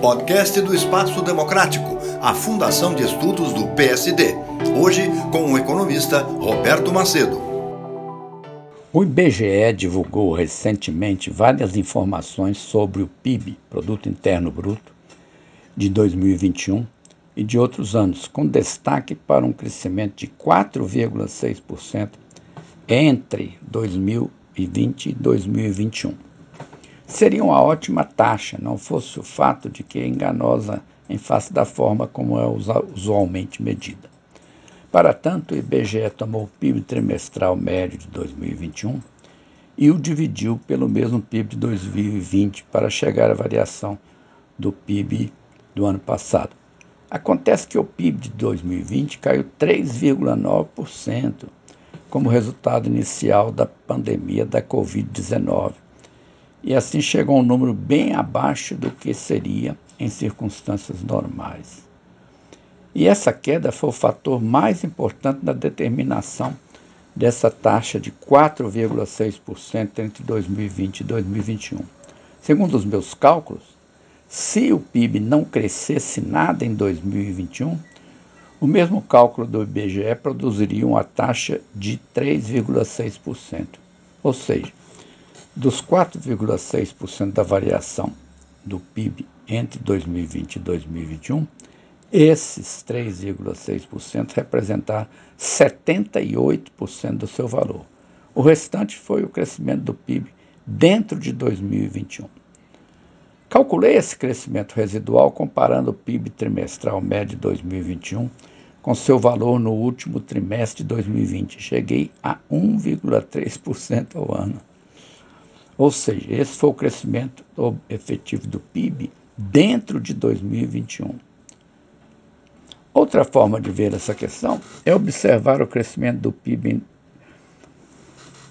Podcast do Espaço Democrático, a Fundação de Estudos do PSD. Hoje com o economista Roberto Macedo. O IBGE divulgou recentemente várias informações sobre o PIB, Produto Interno Bruto, de 2021 e de outros anos, com destaque para um crescimento de 4,6% entre 2020 e 2021. Seria uma ótima taxa, não fosse o fato de que é enganosa em face da forma como é usualmente medida. Para tanto, o IBGE tomou o PIB trimestral médio de 2021 e o dividiu pelo mesmo PIB de 2020 para chegar à variação do PIB do ano passado. Acontece que o PIB de 2020 caiu 3,9% como resultado inicial da pandemia da Covid-19 e assim chegou a um número bem abaixo do que seria em circunstâncias normais. E essa queda foi o fator mais importante na determinação dessa taxa de 4,6% entre 2020 e 2021. Segundo os meus cálculos, se o PIB não crescesse nada em 2021, o mesmo cálculo do IBGE produziria uma taxa de 3,6%. Ou seja, dos 4,6% da variação do PIB entre 2020 e 2021, esses 3,6% representaram 78% do seu valor. O restante foi o crescimento do PIB dentro de 2021. Calculei esse crescimento residual comparando o PIB trimestral médio de 2021 com seu valor no último trimestre de 2020. Cheguei a 1,3% ao ano. Ou seja, esse foi o crescimento efetivo do PIB dentro de 2021. Outra forma de ver essa questão é observar o crescimento do PIB em,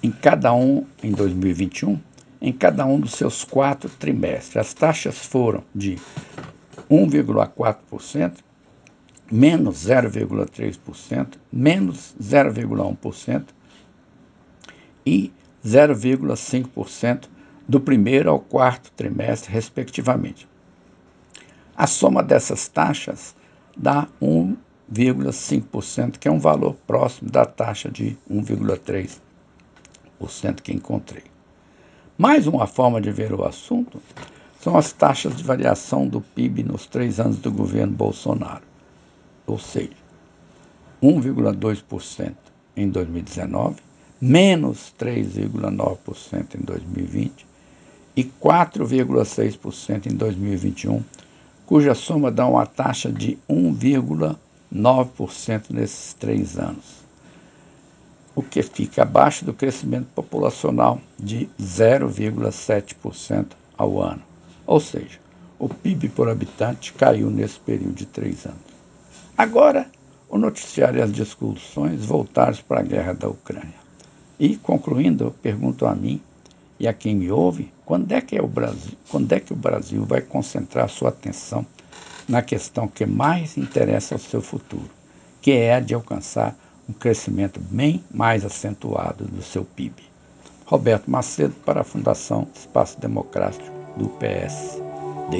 em cada um em 2021 em cada um dos seus quatro trimestres. As taxas foram de 1,4%, menos 0,3%, menos 0,1% e 0,5% do primeiro ao quarto trimestre, respectivamente. A soma dessas taxas dá 1,5%, que é um valor próximo da taxa de 1,3% que encontrei. Mais uma forma de ver o assunto são as taxas de variação do PIB nos três anos do governo Bolsonaro, ou seja, 1,2% em 2019, menos 3,9% em 2020 e 4,6% em 2021, cuja soma dá uma taxa de 1,9% nesses três anos o que fica abaixo do crescimento populacional de 0,7% ao ano. Ou seja, o PIB por habitante caiu nesse período de três anos. Agora, o noticiário e as discussões voltaram para a guerra da Ucrânia. E, concluindo, eu pergunto a mim e a quem me ouve, quando é que, é o Brasil, quando é que o Brasil vai concentrar sua atenção na questão que mais interessa ao seu futuro, que é a de alcançar um crescimento bem mais acentuado do seu PIB. Roberto Macedo para a Fundação Espaço Democrático do PSD.